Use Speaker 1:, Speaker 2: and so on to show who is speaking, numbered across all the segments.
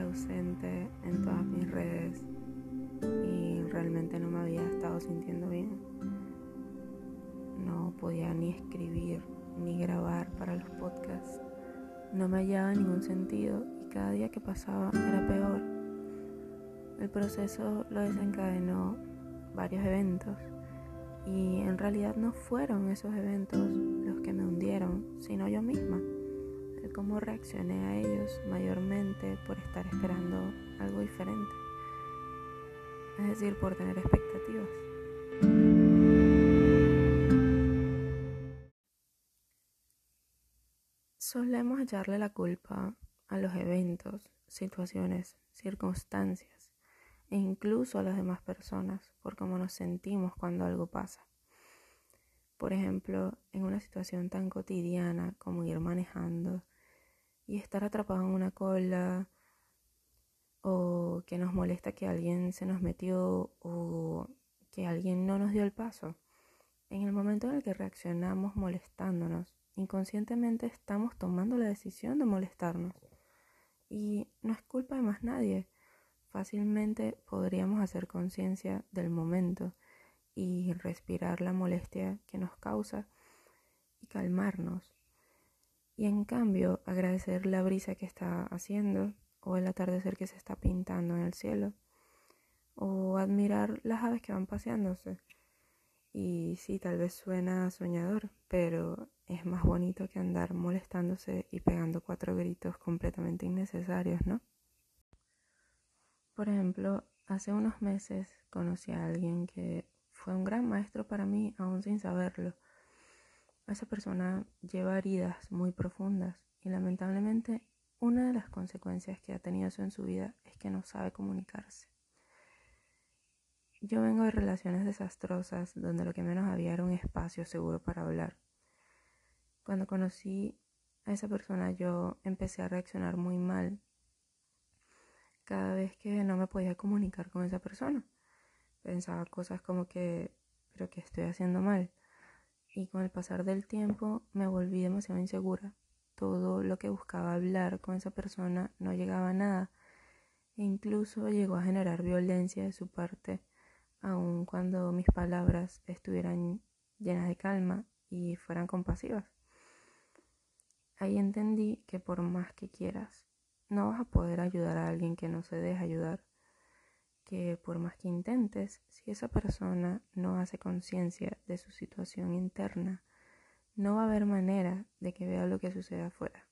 Speaker 1: ausente en todas mis redes y realmente no me había estado sintiendo bien. No podía ni escribir ni grabar para los podcasts. No me hallaba ningún sentido y cada día que pasaba era peor. El proceso lo desencadenó varios eventos y en realidad no fueron esos eventos los que me hundieron, sino yo misma. Cómo reaccioné a ellos mayormente por estar esperando algo diferente. Es decir, por tener expectativas. Solemos echarle la culpa a los eventos, situaciones, circunstancias e incluso a las demás personas por cómo nos sentimos cuando algo pasa. Por ejemplo, en una situación tan cotidiana como ir manejando y estar atrapado en una cola o que nos molesta que alguien se nos metió o que alguien no nos dio el paso. En el momento en el que reaccionamos molestándonos, inconscientemente estamos tomando la decisión de molestarnos. Y no es culpa de más nadie. Fácilmente podríamos hacer conciencia del momento y respirar la molestia que nos causa y calmarnos. Y en cambio agradecer la brisa que está haciendo o el atardecer que se está pintando en el cielo o admirar las aves que van paseándose. Y sí, tal vez suena soñador, pero es más bonito que andar molestándose y pegando cuatro gritos completamente innecesarios, ¿no? Por ejemplo, hace unos meses conocí a alguien que fue un gran maestro para mí, aún sin saberlo. Esa persona lleva heridas muy profundas y lamentablemente una de las consecuencias que ha tenido eso en su vida es que no sabe comunicarse. Yo vengo de relaciones desastrosas donde lo que menos había era un espacio seguro para hablar. Cuando conocí a esa persona yo empecé a reaccionar muy mal cada vez que no me podía comunicar con esa persona. Pensaba cosas como que, pero que estoy haciendo mal. Y con el pasar del tiempo me volví demasiado insegura. Todo lo que buscaba hablar con esa persona no llegaba a nada. E incluso llegó a generar violencia de su parte, aun cuando mis palabras estuvieran llenas de calma y fueran compasivas. Ahí entendí que por más que quieras, no vas a poder ayudar a alguien que no se deja ayudar. Que por más que intentes, si esa persona no hace conciencia de su situación interna, no va a haber manera de que vea lo que sucede afuera.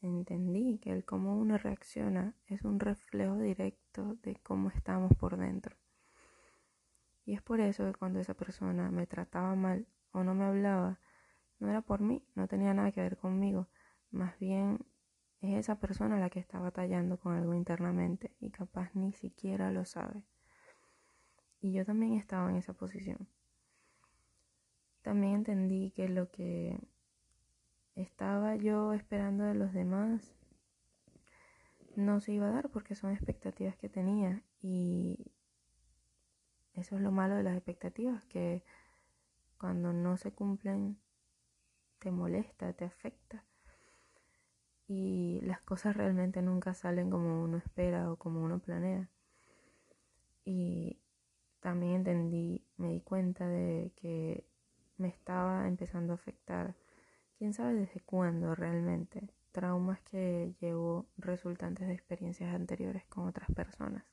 Speaker 1: Entendí que el cómo uno reacciona es un reflejo directo de cómo estamos por dentro. Y es por eso que cuando esa persona me trataba mal o no me hablaba, no era por mí, no tenía nada que ver conmigo, más bien es esa persona la que está batallando con algo internamente y capaz ni siquiera lo sabe. Y yo también estaba en esa posición. También entendí que lo que estaba yo esperando de los demás no se iba a dar porque son expectativas que tenía y eso es lo malo de las expectativas, que cuando no se cumplen te molesta, te afecta y las cosas realmente nunca salen como uno espera o como uno planea. Y también entendí, me di cuenta de que me estaba empezando a afectar, quién sabe desde cuándo realmente, traumas que llevo resultantes de experiencias anteriores con otras personas.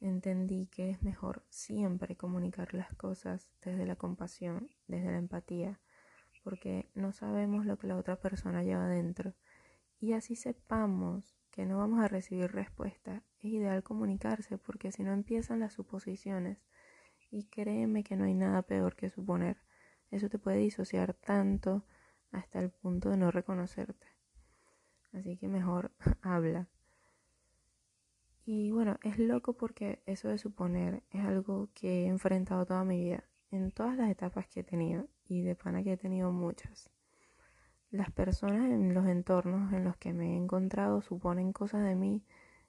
Speaker 1: Entendí que es mejor siempre comunicar las cosas desde la compasión, desde la empatía, porque no sabemos lo que la otra persona lleva dentro. Y así sepamos que no vamos a recibir respuesta, es ideal comunicarse porque si no empiezan las suposiciones. Y créeme que no hay nada peor que suponer. Eso te puede disociar tanto hasta el punto de no reconocerte. Así que mejor habla. Y bueno, es loco porque eso de suponer es algo que he enfrentado toda mi vida, en todas las etapas que he tenido y de pana que he tenido muchas. Las personas en los entornos en los que me he encontrado suponen cosas de mí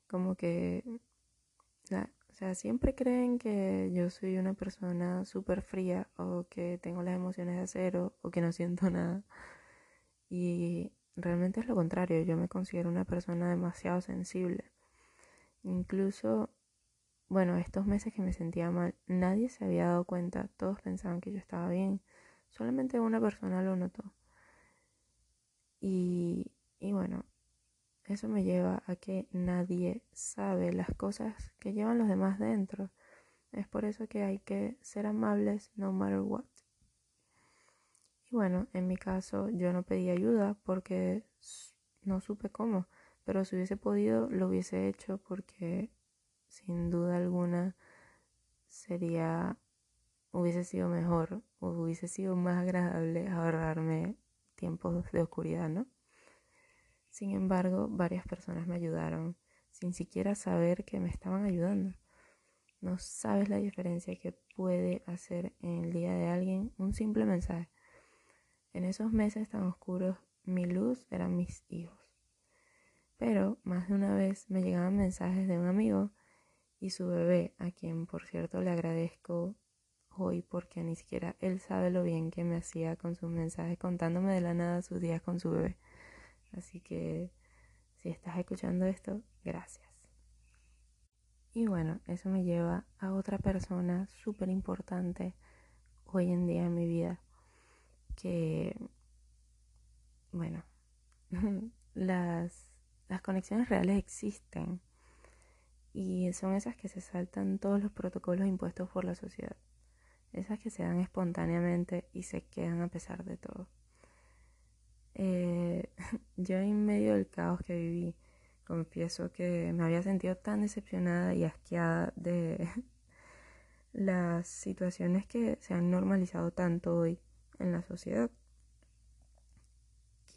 Speaker 1: como que, o sea, siempre creen que yo soy una persona súper fría o que tengo las emociones de acero o que no siento nada. Y realmente es lo contrario, yo me considero una persona demasiado sensible. Incluso, bueno, estos meses que me sentía mal, nadie se había dado cuenta, todos pensaban que yo estaba bien, solamente una persona lo notó. Y, y bueno, eso me lleva a que nadie sabe las cosas que llevan los demás dentro. Es por eso que hay que ser amables no matter what. Y bueno, en mi caso yo no pedí ayuda porque no supe cómo, pero si hubiese podido lo hubiese hecho porque sin duda alguna sería, hubiese sido mejor, o hubiese sido más agradable ahorrarme tiempos de oscuridad, ¿no? Sin embargo, varias personas me ayudaron sin siquiera saber que me estaban ayudando. No sabes la diferencia que puede hacer en el día de alguien un simple mensaje. En esos meses tan oscuros, mi luz eran mis hijos. Pero más de una vez me llegaban mensajes de un amigo y su bebé, a quien por cierto le agradezco hoy porque ni siquiera él sabe lo bien que me hacía con sus mensajes contándome de la nada sus días con su bebé. Así que si estás escuchando esto, gracias. Y bueno, eso me lleva a otra persona súper importante hoy en día en mi vida. Que, bueno, las, las conexiones reales existen. Y son esas que se saltan todos los protocolos impuestos por la sociedad. Esas que se dan espontáneamente y se quedan a pesar de todo. Eh, yo en medio del caos que viví, confieso que me había sentido tan decepcionada y asqueada de las situaciones que se han normalizado tanto hoy en la sociedad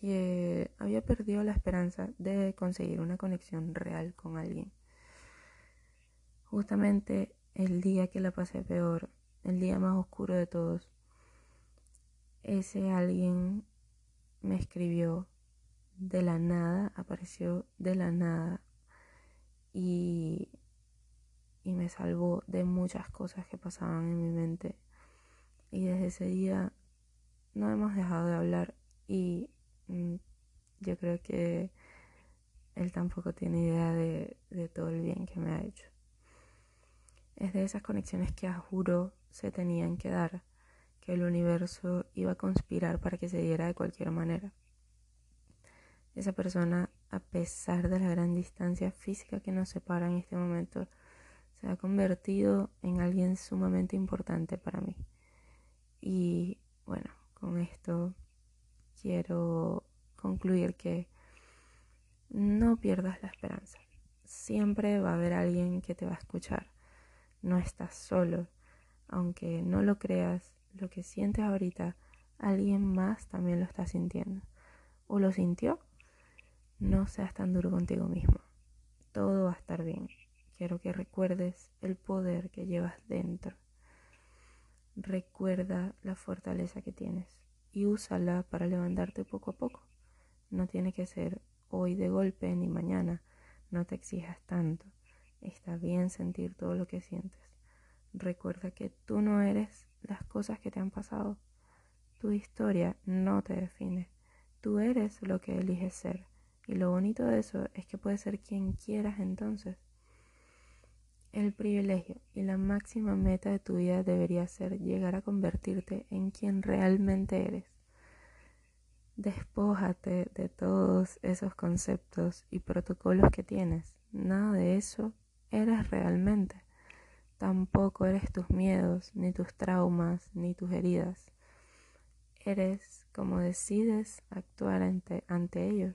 Speaker 1: que había perdido la esperanza de conseguir una conexión real con alguien. Justamente el día que la pasé peor, el día más oscuro de todos, ese alguien me escribió de la nada, apareció de la nada y, y me salvó de muchas cosas que pasaban en mi mente. Y desde ese día no hemos dejado de hablar y mm, yo creo que él tampoco tiene idea de, de, todo el bien que me ha hecho. Es de esas conexiones que juro se tenían que dar, que el universo iba a conspirar para que se diera de cualquier manera. Esa persona, a pesar de la gran distancia física que nos separa en este momento, se ha convertido en alguien sumamente importante para mí. Y bueno, con esto quiero concluir que no pierdas la esperanza. Siempre va a haber alguien que te va a escuchar. No estás solo. Aunque no lo creas, lo que sientes ahorita, alguien más también lo está sintiendo. ¿O lo sintió? No seas tan duro contigo mismo. Todo va a estar bien. Quiero que recuerdes el poder que llevas dentro. Recuerda la fortaleza que tienes y úsala para levantarte poco a poco. No tiene que ser hoy de golpe ni mañana. No te exijas tanto. Está bien sentir todo lo que sientes. Recuerda que tú no eres las cosas que te han pasado. Tu historia no te define. Tú eres lo que eliges ser. Y lo bonito de eso es que puedes ser quien quieras entonces. El privilegio y la máxima meta de tu vida debería ser llegar a convertirte en quien realmente eres. Despójate de todos esos conceptos y protocolos que tienes. Nada de eso eres realmente. Tampoco eres tus miedos, ni tus traumas, ni tus heridas. Eres como decides actuar ante, ellos.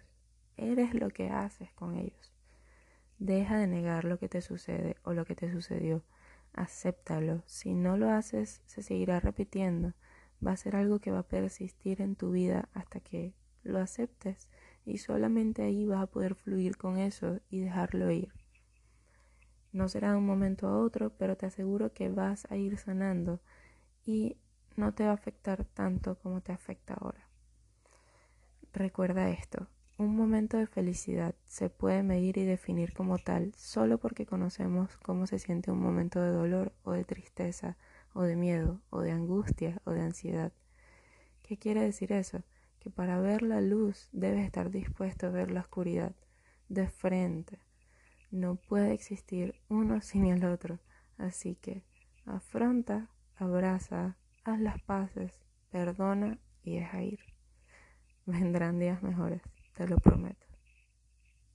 Speaker 1: Eres lo que haces con ellos. Deja de negar lo que te sucede o lo que te sucedió. Acéptalo. Si no lo haces, se seguirá repitiendo. Va a ser algo que va a persistir en tu vida hasta que lo aceptes y solamente ahí vas a poder fluir con eso y dejarlo ir. No será de un momento a otro, pero te aseguro que vas a ir sanando y no te va a afectar tanto como te afecta ahora. Recuerda esto, un momento de felicidad se puede medir y definir como tal solo porque conocemos cómo se siente un momento de dolor o de tristeza o de miedo o de angustia o de ansiedad. ¿Qué quiere decir eso? que para ver la luz debes estar dispuesto a ver la oscuridad de frente. No puede existir uno sin el otro, así que afronta, abraza, haz las paces, perdona y deja ir. Vendrán días mejores, te lo prometo.